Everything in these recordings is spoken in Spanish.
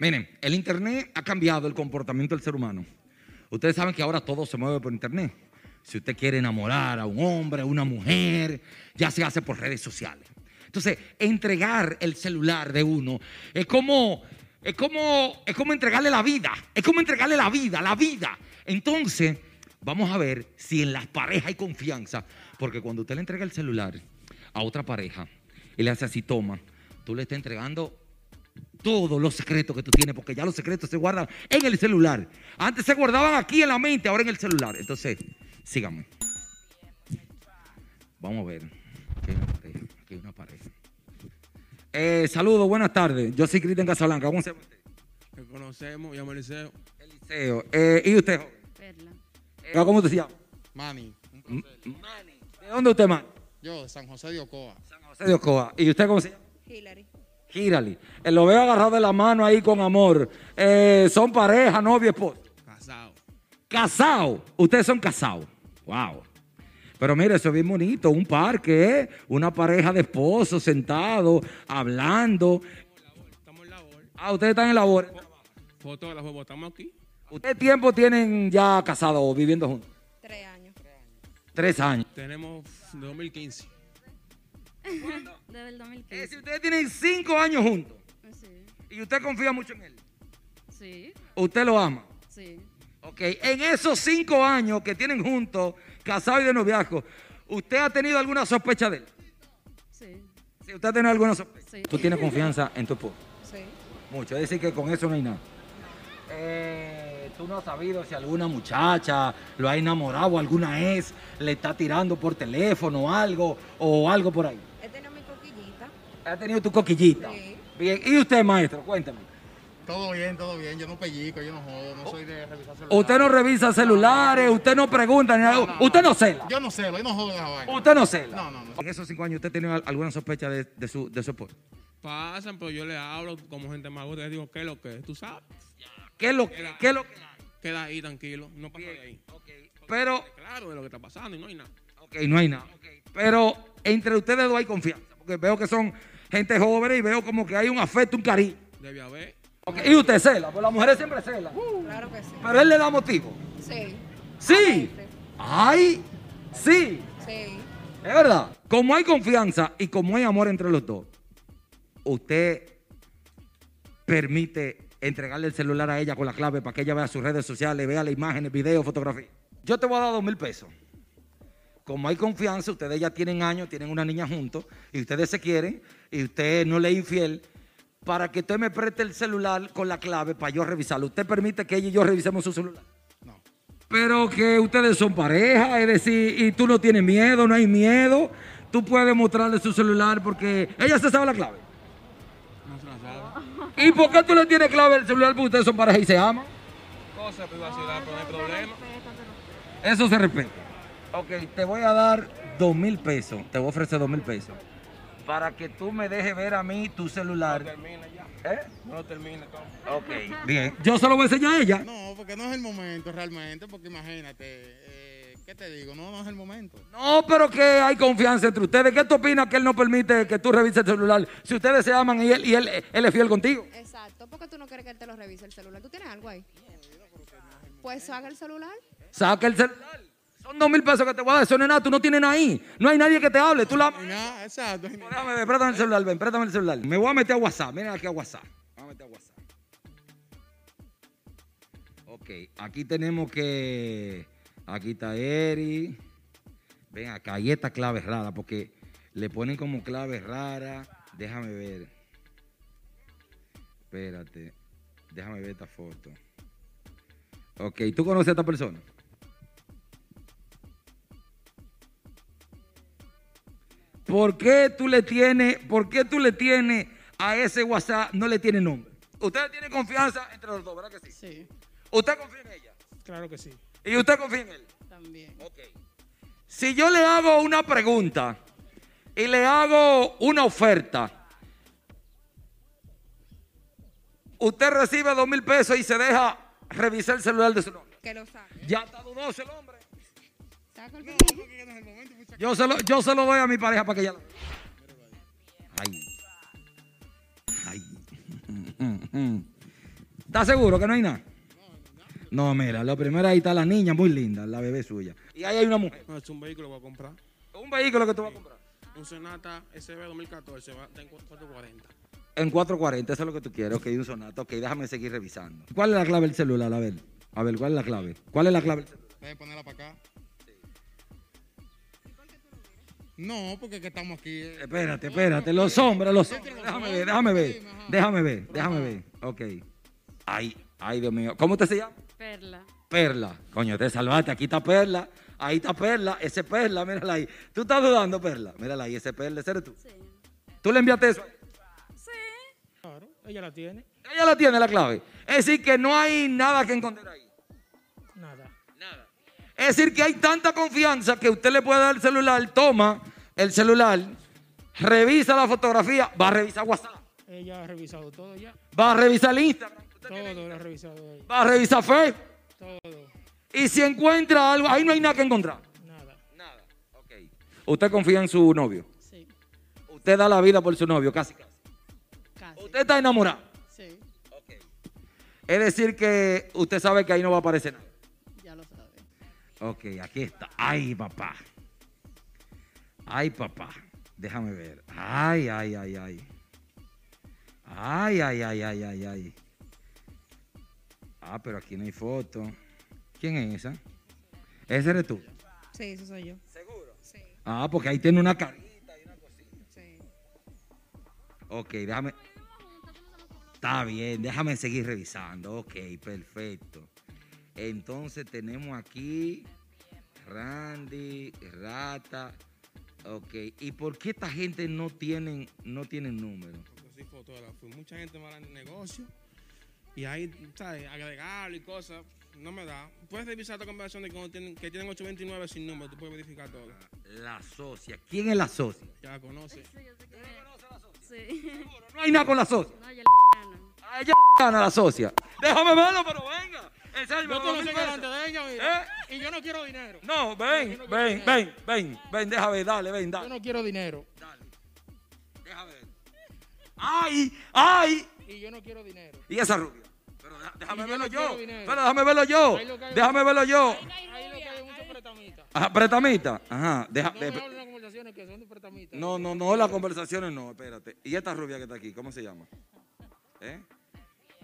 Miren, el Internet ha cambiado el comportamiento del ser humano. Ustedes saben que ahora todo se mueve por Internet. Si usted quiere enamorar a un hombre, a una mujer, ya se hace por redes sociales. Entonces, entregar el celular de uno es como, es como, es como entregarle la vida. Es como entregarle la vida, la vida. Entonces, vamos a ver si en las parejas hay confianza. Porque cuando usted le entrega el celular a otra pareja y le hace así, toma, tú le estás entregando todos los secretos que tú tienes, porque ya los secretos se guardan en el celular. Antes se guardaban aquí en la mente, ahora en el celular. Entonces, síganme. Vamos a ver. Aquí hay una pareja. Aquí hay una pareja. Eh, saludos, buenas tardes. Yo soy Cristian Casablanca. ¿Cómo se llama usted? Que conocemos, llamo Eliseo. Eliseo. Eh, ¿Y usted, joven? Perla. Eh, ¿Cómo usted se llama? Manny, M- Manny. ¿De dónde usted, man? yo de San José de Ocoa. San José de Ocoa. ¿Y usted cómo se llama? Hillary. Gírali. Eh, lo veo agarrado de la mano ahí con amor. Eh, son pareja, novio, esposo. Casado. Casado. Ustedes son casados. Wow. Pero mire, eso es bien bonito. Un parque, ¿eh? Una pareja de esposos sentados, hablando. Estamos en labor. Ah, ustedes están en labor. Fotógrafo, estamos aquí. ¿Qué tiempo tienen ya casados o viviendo juntos? Tres años. Tres años. Tenemos 2015. Desde el Es 2015. decir, ustedes tienen cinco años juntos. Sí. Y usted confía mucho en él. Sí. Usted lo ama. Sí. Ok, en esos cinco años que tienen juntos, casados y de noviazgo, ¿usted ha tenido alguna sospecha de él? Sí. Si usted ha tenido alguna sospecha. Sí. Tú tienes confianza en tu esposo. Sí. Mucho. Es decir, que con eso no hay nada. Eh, tú no has sabido si alguna muchacha lo ha enamorado o alguna ex le está tirando por teléfono algo o algo por ahí. He tenido mi coquillita. Ha tenido tu coquillita. Sí. Bien. ¿Y usted, maestro? Cuéntame. Todo bien, todo bien. Yo no pellico, yo no jodo, no soy de revisar celulares. Usted no revisa celulares, usted no pregunta, ni nada. usted no cela. Yo no celo, yo no jodo vaina. Usted no cela. No, no, no. En esos cinco años, ¿usted al- alguna sospecha de, de su, de su esposo? Pasan, pero yo le hablo como gente más gusta. Les digo, ¿qué es lo que es? ¿Tú sabes? ¿Qué es lo que, qué es lo que Queda ahí tranquilo. No pasa de ahí. Pero, Claro de lo que está pasando y no hay nada. ok, no hay nada. Pero entre ustedes dos hay confianza. Porque veo que son gente joven y veo como que hay un afecto, un cariño. Debe haber. Y usted cela, pues las mujeres siempre celan. Claro que sí. Pero él le da motivo. Sí. Sí. Ay, sí. Sí. Es verdad. Como hay confianza y como hay amor entre los dos, usted permite entregarle el celular a ella con la clave para que ella vea sus redes sociales, vea las imágenes, videos, fotografías. Yo te voy a dar dos mil pesos. Como hay confianza, ustedes ya tienen años, tienen una niña juntos, y ustedes se quieren, y usted no le es infiel, para que usted me preste el celular con la clave para yo revisarlo. ¿Usted permite que ella y yo revisemos su celular? No. Pero que ustedes son pareja, es decir, y tú no tienes miedo, no hay miedo. Tú puedes mostrarle su celular porque ella se sabe la clave. No se la sabe. ¿Y por qué tú le tienes clave el celular? Porque ustedes son pareja y se aman. Cosa de privacidad, pero no hay problema. Eso se respeta. Ok, te voy a dar dos mil pesos. Te voy a ofrecer dos mil pesos. Para que tú me dejes ver a mí tu celular. Termina ya. ¿Eh? No lo termine todo. Ok, bien. Yo se lo voy a enseñar a ella. No, porque no es el momento realmente, porque imagínate, eh, ¿qué te digo? No, no es el momento. No, pero que hay confianza entre ustedes. ¿Qué tú opinas que él no permite que tú revises el celular si ustedes se aman y él, y él, él es fiel contigo? Exacto. ¿Por qué tú no quieres que él te lo revise el celular? ¿Tú tienes algo ahí? Pues haga el celular. Saca el celular. Son dos mil pesos que te voy a dar. Eso no es nada. Tú no tienes nada ahí. No hay nadie que te hable. Tú la... Nada, exacto. Déjame ver, préstame el celular, ven, préstame el celular. Me voy a meter a WhatsApp. Miren aquí a WhatsApp. Vamos a meter a WhatsApp. Ok, aquí tenemos que. Aquí está Eri. Ven acá, ahí esta clave rara, porque le ponen como clave rara. Déjame ver. Espérate. Déjame ver esta foto. Ok, ¿tú conoces a esta persona? ¿Por qué tú le tienes, por qué tú le tienes a ese WhatsApp, no le tiene nombre? Usted tiene confianza entre los dos, ¿verdad que sí? Sí. Usted confía en ella Claro que sí. y usted confía en él. También. Ok. Si yo le hago una pregunta y le hago una oferta, usted recibe dos mil pesos y se deja revisar el celular de su nombre. Que lo saque. Ya está dudoso el hombre. El. Yo se lo, yo se lo doy a mi pareja para que ella lo. Ay. Ay. ¿Estás seguro que no hay nada? No, mira, lo primero ahí está la niña muy linda, la bebé suya. Y ahí hay una mujer. No, es un vehículo que voy a comprar. Un vehículo que tú vas a comprar. Un Sonata SB 2014, va está en 440. En 440, eso es lo que tú quieres. Ok, un sonato. Ok, déjame seguir revisando. ¿Cuál es la clave del celular? A ver. A ver, ¿cuál es la clave? ¿Cuál es la clave del celular? Debe ponerla para acá. No, porque es que estamos aquí. eh. Espérate, espérate. Los hombres, los hombres. Déjame ver, déjame ver. Déjame ver, déjame ver. Ok. Ay, ay, Dios mío. ¿Cómo usted se llama? Perla. Perla. Coño, te salvaste. Aquí está Perla. Ahí está Perla. Ese Perla, mírala ahí. ¿Tú estás dudando, Perla? Mírala ahí, ese Perla. ¿Ese eres tú? Sí. ¿Tú le enviaste eso? Sí. Claro, ella la tiene. Ella la tiene la clave. Es decir, que no hay nada que encontrar ahí. Nada. Nada. Es decir, que hay tanta confianza que usted le puede dar el celular, toma el celular, revisa la fotografía, va a revisar WhatsApp, Ella ha revisado todo ya. va a revisar el Instagram, Todo lo ha revisado ella. va a revisar Facebook. Todo. Y si encuentra algo, ahí no hay nada que encontrar. Nada. Nada. Ok. ¿Usted confía en su novio? Sí. Usted da la vida por su novio, casi casi. Casi. Usted está enamorado. Sí. Ok. Es decir, que usted sabe que ahí no va a aparecer nada. Ya lo sabe. Ok, aquí está. Ay, papá. Ay, papá. Déjame ver. Ay, ay, ay, ay. Ay, ay, ay, ay, ay, ay. Ah, pero aquí no hay foto. ¿Quién es esa? Ese eres tú. Sí, eso soy yo. ¿Seguro? Sí, Ah, porque ahí tiene una carita y una cosita. sí. Ok, déjame. Está bien, déjame seguir revisando. Ok, perfecto. Entonces tenemos aquí Randy, Rata. Ok, ¿y por qué esta gente no tienen, no tienen número? Porque soy fotógrafo. Mucha gente mala en el negocio. Y ahí, ¿sabes? Agregarlo y cosas. No me da. Puedes revisar esta conversación de cuando tienen, que tienen 829 sin número. Tú puedes verificar todo. La socia. ¿Quién es la socia? Ya la conoces. Sí, yo sé quién es. Sí. No hay nada con la socia. No, ya la gana. A ella gana la socia. Déjame verlo, pero venga. Enséñame Yo te lo de ella, mira. ¿Eh? Y yo no quiero dinero. No, ven, Yo no ven, dinero. ven, ven, ven, deja ver, dale, ven, Yo dale. no quiero dinero. Dale. Deja ver. ¡Ay! ¡Ay! Y yo no quiero dinero. ¿Y esa rubia? Pero déjame yo verlo yo. Pero déjame verlo yo. Déjame verlo yo. Ahí lo que hay mucho pretamita. Ajá, pretamita. Ajá, deja. No de- me hablen de conversaciones que son de pretamita. no, no, no, las conversaciones no, espérate. ¿Y esta rubia que está aquí? ¿Cómo se llama? ¿Eh?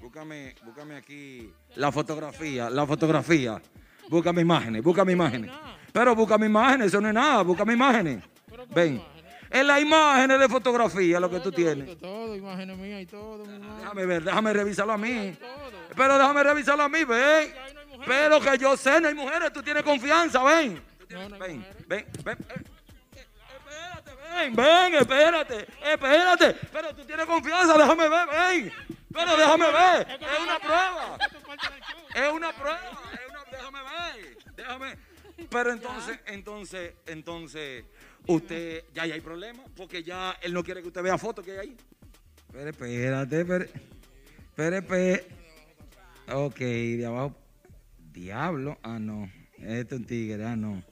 Búscame, búscame aquí la fotografía, la fotografía. Búscame imágenes, búscame imágenes. Pero búscame imágenes, eso no es nada, búscame imágenes. Pero ¿cómo Ven. En las imágenes de fotografía lo que tú tienes. Todo, imágenes mías y todo. Déjame ver, déjame revisarlo a mí. Pero déjame revisarlo a mí, ven. Pero que yo sé, no hay mujeres, tú tienes confianza, ven. Ven, ven, ven. eh, Espérate, ven, ven, espérate, espérate. Pero tú tienes confianza, déjame ver, ven. Pero déjame ver, es una prueba. Es una prueba, es una, déjame ver, déjame. Pero entonces, entonces, entonces, usted, ya, ya hay problema, porque ya él no quiere que usted vea fotos que hay ahí. Pero espérate, espérate, espérate. Ok, de abajo. Diablo, ah, no. Esto es un tigre, ah, no.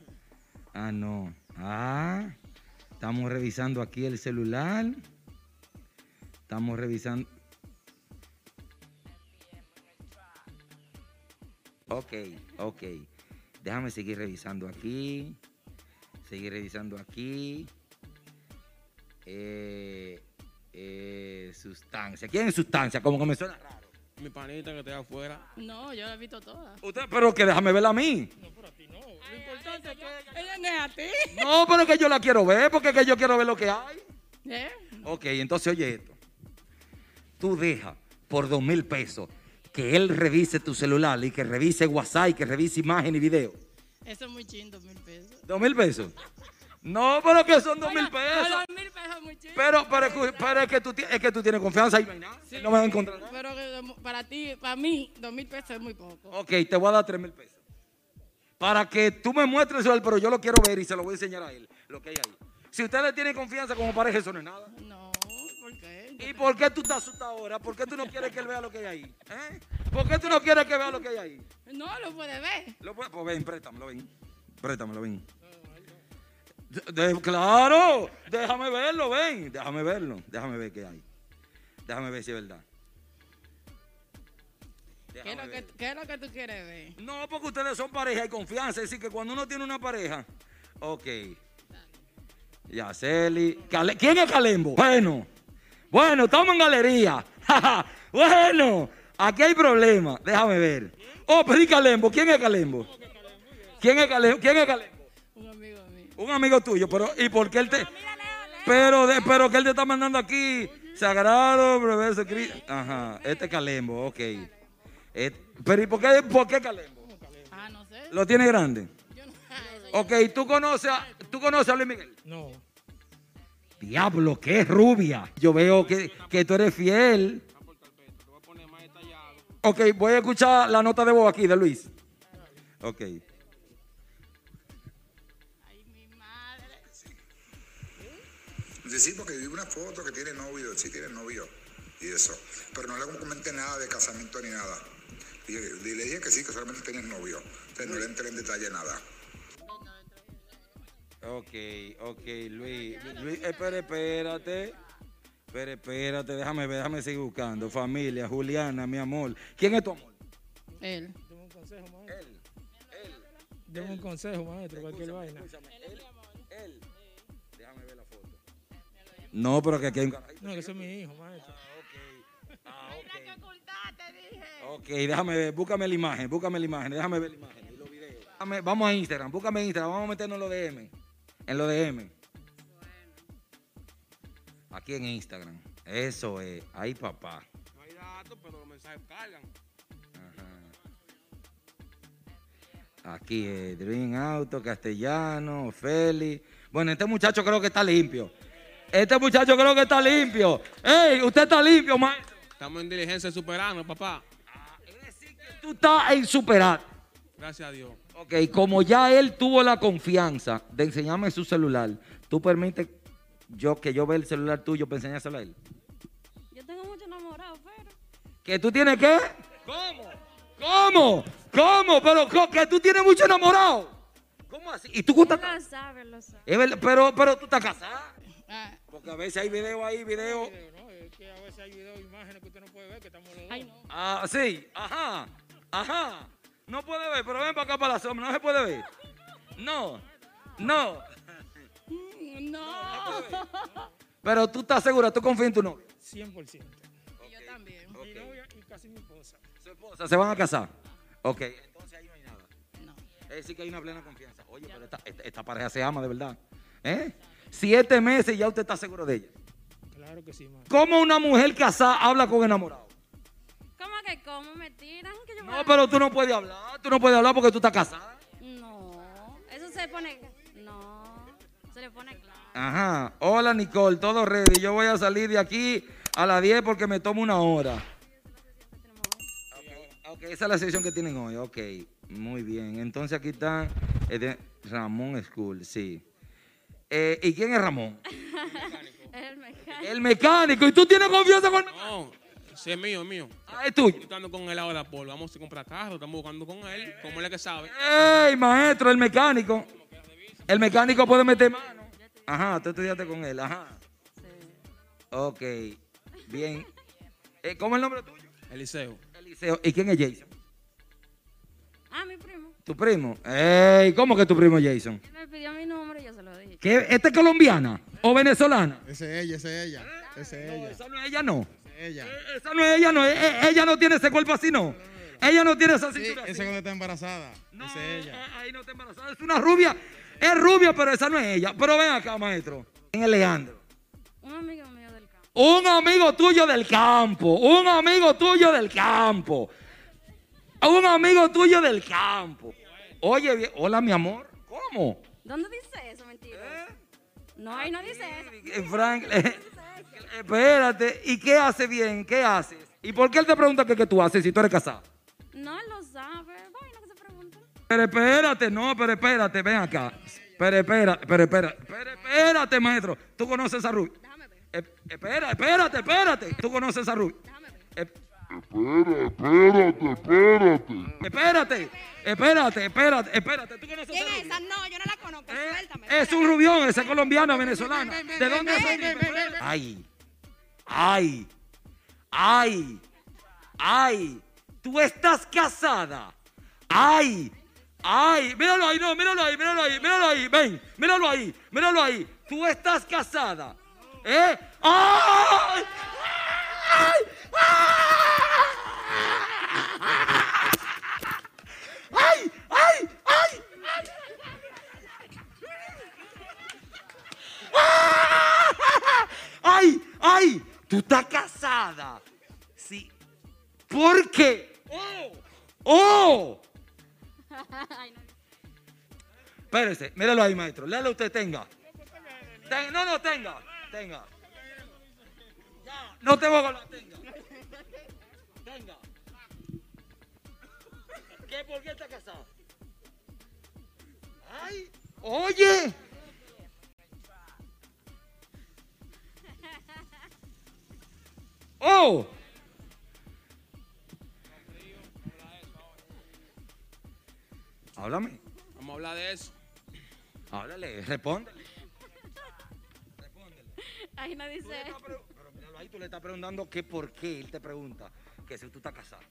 Ah, no. Ah, estamos revisando aquí el celular. Estamos revisando. Ok, ok. Déjame seguir revisando aquí. Seguir revisando aquí. Eh, eh, sustancia. ¿Quién es sustancia? Como que me suena raro. Mi panita que está afuera. No, yo la he visto todas. Usted, pero que déjame verla a mí. No, pero a ti no. Lo importante es que ella- Ella no es a ti. No, pero es que yo la quiero ver, porque es que yo quiero ver lo que hay. ¿Eh? Ok, entonces oye esto. Tú deja por dos mil pesos que él revise tu celular y que revise WhatsApp y que revise imagen y video. Eso es muy chindo, mil pesos. ¿Dos mil pesos? No, pero que son dos mil pesos. Dos mil pesos es muy chindo. Pero, pero, pero es, que tú, es que tú tienes confianza y no. Sí, me vas a encontrar. Pero para ti, para mí, dos mil pesos es muy poco. Ok, te voy a dar tres mil pesos. Para que tú me muestres el celular, pero yo lo quiero ver y se lo voy a enseñar a él, lo que hay ahí. Si usted le tiene confianza como pareja, eso no es nada. No. ¿Y por qué tú estás asustado ahora? ¿Por qué tú no quieres que él vea lo que hay ahí? ¿Eh? ¿Por qué tú no quieres que vea lo que hay ahí? No lo puede ver. Lo puede- pues ven, préstamelo, ven. Préstamelo, ven. De- claro, déjame verlo, ven. Déjame verlo. Déjame ver qué hay. Déjame ver si es verdad. ¿Qué es, lo que, qué es lo que tú quieres ver? No, porque ustedes son pareja y confianza. Es decir, que cuando uno tiene una pareja. Ok. Yaceli. ¿Quién es Calembo? Bueno. Bueno, estamos en galería. bueno, aquí hay problema. Déjame ver. Oh, pero ¿y Calembo? ¿Quién es Calembo? ¿Quién es Calembo? ¿Quién es Calembo? Un amigo mío. Un amigo tuyo, pero ¿y por qué él te.? Pero, de- pero que él te está mandando aquí. Sagrado, profesor Cristo. Ajá, este es Calembo, ok. Et- pero ¿y por qué, por qué Calembo? Ah, no sé. ¿Lo tiene grande? Yo no Ok, ¿tú conoces a, ¿tú conoces a Luis Miguel? No. Diablo, qué rubia. Yo veo que, que tú eres fiel. Ok, voy a escuchar la nota de voz aquí de Luis. Ok. Sí, porque vi una foto que tiene novio, sí tiene novio y eso. Pero no le comenté nada de casamiento ni nada. Y le, dije que sí, que solamente tenía novio. Entonces no le entré en detalle nada. Ok, ok, Luis. Luis, espera, espérate. Espera, espérate, déjame ver, déjame seguir buscando. Familia, Juliana, mi amor. ¿Quién es tu amor? Él. Deme un consejo, maestro. Él. Él. Deme un consejo, maestro, cualquier vaina. Él. Él. Déjame ver la foto. No, pero que aquí hay un. No, que ese es mi hijo, maestro. Ah, ok. ocultaste, dije. Ok, déjame ver, búscame la imagen, búscame la imagen, déjame ver la imagen y los videos. Dame- vamos a Instagram, búscame Instagram, vamos a meternos en los DM. En los DM. Aquí en Instagram. Eso es. Ahí, papá. No hay datos, pero los mensajes cargan. Aquí es Dream Auto, Castellano, Feli. Bueno, este muchacho creo que está limpio. Este muchacho creo que está limpio. ¡Ey! Usted está limpio, maestro. Estamos en diligencia superando, papá. Es decir, que tú estás en superar. Gracias a Dios. Ok, como ya él tuvo la confianza de enseñarme su celular, ¿tú permites yo, que yo vea el celular tuyo para enseñárselo a él? Yo tengo mucho enamorado, pero. ¿Que tú tienes qué? ¿Cómo? ¿Cómo? ¿Cómo? Pero que tú tienes mucho enamorado. ¿Cómo así? ¿Y tú estás Lo sabe, lo sabe. Es verdad, pero, pero tú estás casada. Ah, Porque a veces hay video ahí, video. Video, ¿no? Es que a veces hay videos, imágenes que usted no puede ver, que estamos los dos. ay, no. Ah, sí. Ajá. Ajá. No puede ver, pero ven para acá para la sombra. No se puede ver. No. No. No. Pero tú estás segura, tú confías en tu novio. 100%. Y yo también. Mi novia y casi mi esposa. Su esposa, ¿se van a casar? Ok, entonces ahí no hay nada. No. Es decir, que hay una plena confianza. Oye, pero esta, esta- esta pareja se ama de verdad. ¿Eh? Siete meses y ya usted está seguro de ella. Claro que sí, maestro. ¿Cómo una mujer casada habla con enamorado? ¿Cómo que cómo me tiran? Que yo No, pero tú no puedes hablar. Tú no puedes hablar porque tú estás casada. No. Eso se pone. No. Se le pone claro. Ajá. Hola, Nicole, todo ready. Yo voy a salir de aquí a las 10 porque me tomo una hora. Ok, esa es la sección que tienen hoy. Ok, muy bien. Entonces aquí está eh, de Ramón School, sí. Eh, ¿Y quién es Ramón? El mecánico. El mecánico. ¿Y tú tienes confianza con? No, sí, es mío, es mío. Ah, es tuyo. Yo estando con él ahora, por vamos a comprar carro, estamos buscando con él, como él es que sabe. ¡Ey, maestro, el mecánico! El mecánico puede meter mano. Ajá, tú estudiaste con él, ajá. Ok, bien. Eh, ¿Cómo es el nombre tuyo? Eliseo. Eliseo. ¿Y quién es Jason? Ah, mi primo. ¿Tu primo? ¡Ey! ¿Cómo que tu primo Jason? Él me pidió mi número y yo se lo dije. ¿Qué, ¿Esta es colombiana o venezolana? Esa es ella, esa es ella. Esa es No, ella. esa no es ella, no. Esa ella. Eh, Esa no es ella, no. Eh, eh, Ella no tiene ese cuerpo así, no. Ella no tiene esa Sí, cintura esa así. cuando está embarazada. No, Esa es ella. ahí no está embarazada. Es una rubia. Es rubia, pero esa no es ella. Pero ven acá, maestro. ¿Quién es Leandro? Un amigo mío del campo. Un amigo tuyo del campo. Un amigo tuyo del campo. Un amigo tuyo del campo. Oye, hola, mi amor. ¿Cómo? ¿Dónde dice eso, mentira? No, ahí no dice eso. Frank, espérate. ¿Y qué hace bien? ¿Qué haces? ¿Y por qué él te pregunta qué, qué tú haces si tú eres casado? No, él lo sabe. Bueno, que se pregunta. Pero espérate, no, pero espérate, ven acá. Pero espérate, pero espérate, pero espérate, maestro. ¿Tú conoces a Ruth? Déjame ver, Eh, espera, espérate, espérate. ¿Tú conoces a Ruth? déjame ver. Eh, Espérate, espérate, espérate, espérate. ¿Tú conoces ¿Quién es esa? No, yo no la conozco. Eh, Suéltame. Es un rubión, esa es colombiana, venezolana. ¿De dónde es? Ay, ay, ay, ay. Tú estás casada. Ay, ay, míralo ahí, no, míralo ahí, míralo ahí, míralo ahí, ven, míralo ahí, míralo ahí. Tú estás casada. ¿Eh? ¡Ay! ¡Ay! ¡Ay! ¡Ay! ¡Ay! ¡Ay! ¡Ay! Tú estás casada. Sí. ¿Por qué? ¡Oh! ¡Oh! Espérese, míralo ahí, maestro. Léalo usted, tenga. Ten- no, no, tenga. Tenga. No te voy a hablar, tenga. Tenga. ¿Qué? ¿Por qué está casado? Ay, oye. Oh. Háblame. Vamos a hablar de eso. Háblale, responde. Ay, no dice. Pero míralo ahí, tú le estás preguntando que por qué él te pregunta que si tú estás casado.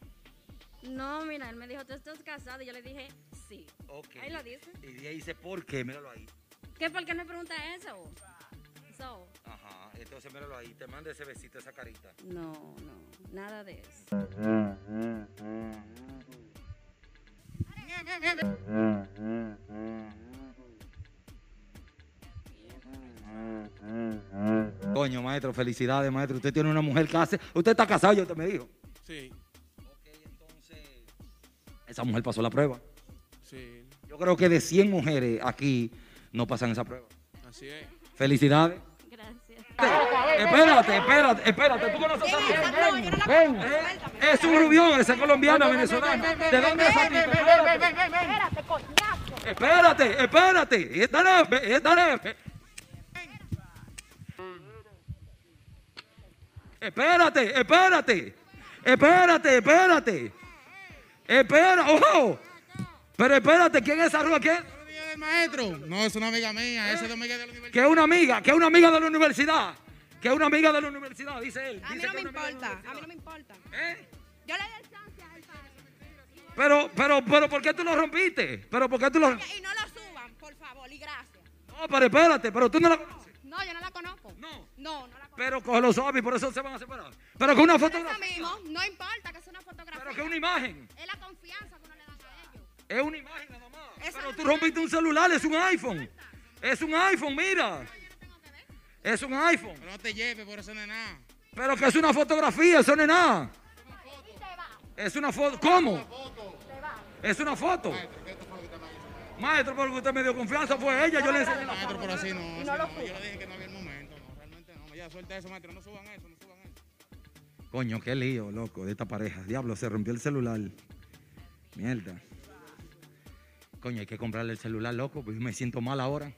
No, mira, él me dijo, ¿tú estás casado? Y yo le dije, sí. Ok. Ahí lo dice. Y ahí dice por qué, míralo ahí. ¿Qué? ¿Por qué me pregunta eso? So, entonces míralo ahí, te manda ese besito, esa carita. no, no, nada de eso. Coño, maestro, felicidades, maestro. Usted tiene una mujer casa. Usted está casado, yo te me dijo. Sí, Ok, entonces. Esa mujer pasó la prueba. sí, Yo creo que de 100 mujeres aquí no pasan esa prueba. así es. Felicidades. Espérate, espérate, espérate. Eh, es un rubión, ese es colombiano, venezolano. ¿De dónde es? Espérate. Espérate, coñazo. Espérate, espérate. Espérate, espérate. Espérate, espérate. Espérate, espérate. Espera, ojo. Pero espérate, ¿quién es esa rubia? ¿Quién? ¿Otro día del maestro? No, es una amiga mía, esa es una amiga de la universidad. Que es una amiga, que es una amiga de la universidad. Que es una amiga de la universidad, dice él. A mí Dice no que me importa, a mí no me importa. ¿Eh? Yo le doy chance a él para Pero, pero, pero, ¿por qué tú lo rompiste? Pero, ¿por qué tú lo Y no lo suban, por favor, y gracias. No, pero espérate, pero tú no la conoces. No, yo no la conozco. No. No, no la conozco. Pero coge los zombies, por eso se van a separar. Pero con una eso fotografía. mismo, no importa que sea una fotografía. Pero que una imagen. Es la confianza que uno le dan a ellos. Es una imagen Pero tú rompiste un celular, es un iPhone. Es un iPhone, mira. Es un iPhone. Pero no te lleves, por eso no es nada. Pero que es una fotografía, eso no es nada. Es una foto. ¿Cómo? Es una foto. Maestro, porque usted me dio confianza, fue ella, yo le enseñé la Maestro, pero así no, así no. Yo le dije que no había el momento, no, realmente no. Ya suelta eso, maestro, no suban eso, no suban eso. Coño, qué lío, loco, de esta pareja. Diablo, se rompió el celular. Mierda. Coño, hay que comprarle el celular, loco, pues me siento mal ahora.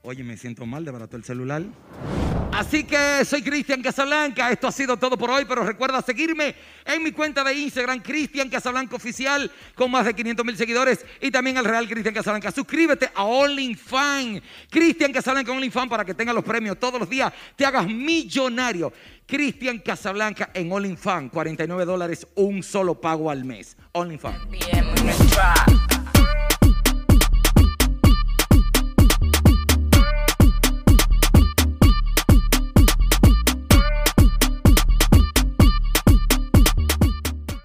Oye, me siento mal, desbarató el celular. Así que soy Cristian Casablanca. Esto ha sido todo por hoy, pero recuerda seguirme en mi cuenta de Instagram, Cristian Casablanca Oficial, con más de 500 mil seguidores, y también al Real Cristian Casablanca. Suscríbete a OnlyFans, Cristian Casablanca OnlyFans, para que tengas los premios todos los días, te hagas millonario. Cristian Casablanca en OnlyFans, 49 dólares, un solo pago al mes. OnlyFans.